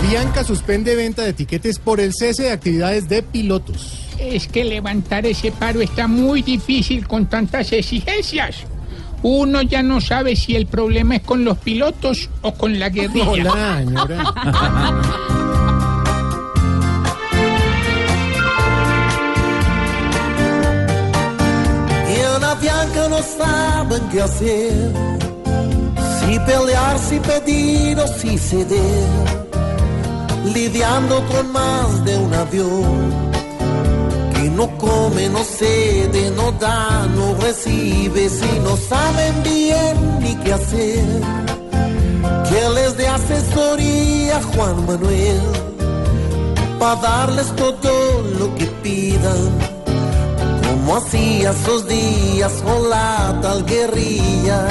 Avianca suspende venta de tiquetes por el cese de actividades de pilotos. Es que levantar ese paro está muy difícil con tantas exigencias. Uno ya no sabe si el problema es con los pilotos o con la guerrilla. Hola, señora. Avianca no saben qué hacer. Si pelear, si pedir o si ceder. Lidiando con más de un avión. Que no come, no cede, no da, no recibe. Si no saben bien ni qué hacer. Que les dé asesoría Juan Manuel. Para darles todo lo que pidan como hacía esos días con la tal guerrilla.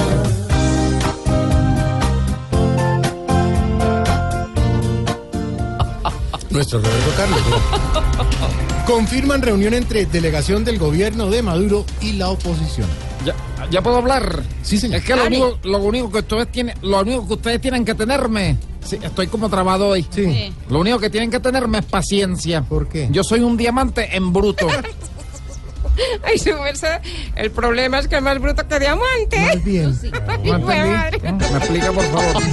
Nuestro Roberto Carlos. Confirman reunión entre delegación del gobierno de Maduro y la oposición. Ya, ya puedo hablar. Sí, señor. Es que lo único, lo único que ustedes tienen, lo único que ustedes tienen que tenerme. Sí, estoy como trabado hoy. Sí. Lo único que tienen que tenerme es paciencia. ¿Por qué? Yo soy un diamante en bruto. Ay, su merced, el problema es que es más bruto que diamante. Más bien. ¿No Hijo de madre. entendí? ¿Me explica, por favor?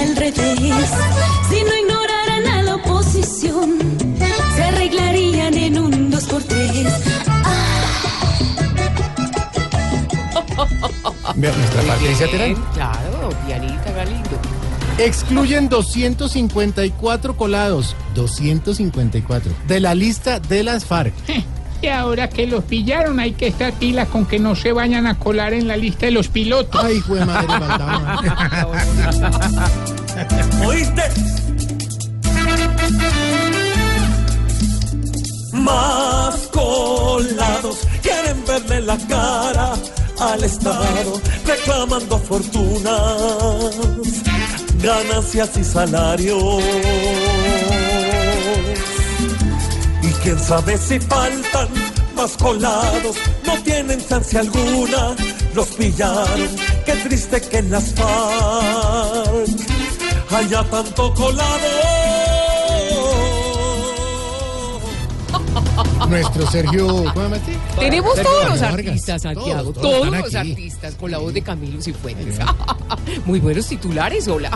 Estaría al revés. Si no ignoraran a la oposición, se arreglarían en un dos por tres. Vea, nuestra Patricia Terán. Claro, pianita Galindo. Excluyen 254 colados, 254, de la lista de las FARC. Y ahora que los pillaron hay que estar pilas con que no se vayan a colar en la lista de los pilotos. Ay, hijo de madre. ¿Oíste? Más colados quieren verle la cara al Estado, reclamando fortunas, ganancias y salarios. Quién sabe si faltan más colados, no tienen chance alguna, los pillaron, qué triste que en las FARC haya tanto colado. Nuestro Sergio, ¿cómo se llama este? Tenemos Sergio todos los Vargas. artistas, Santiago, Todos, todos, los aquí. artistas, con la voz de Camilo Cifuentes. Muy buenos titulares, hola.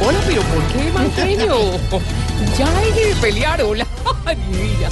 Hola, pero ¿por qué, genio? Ya hay que pelear, hola. Mi vida.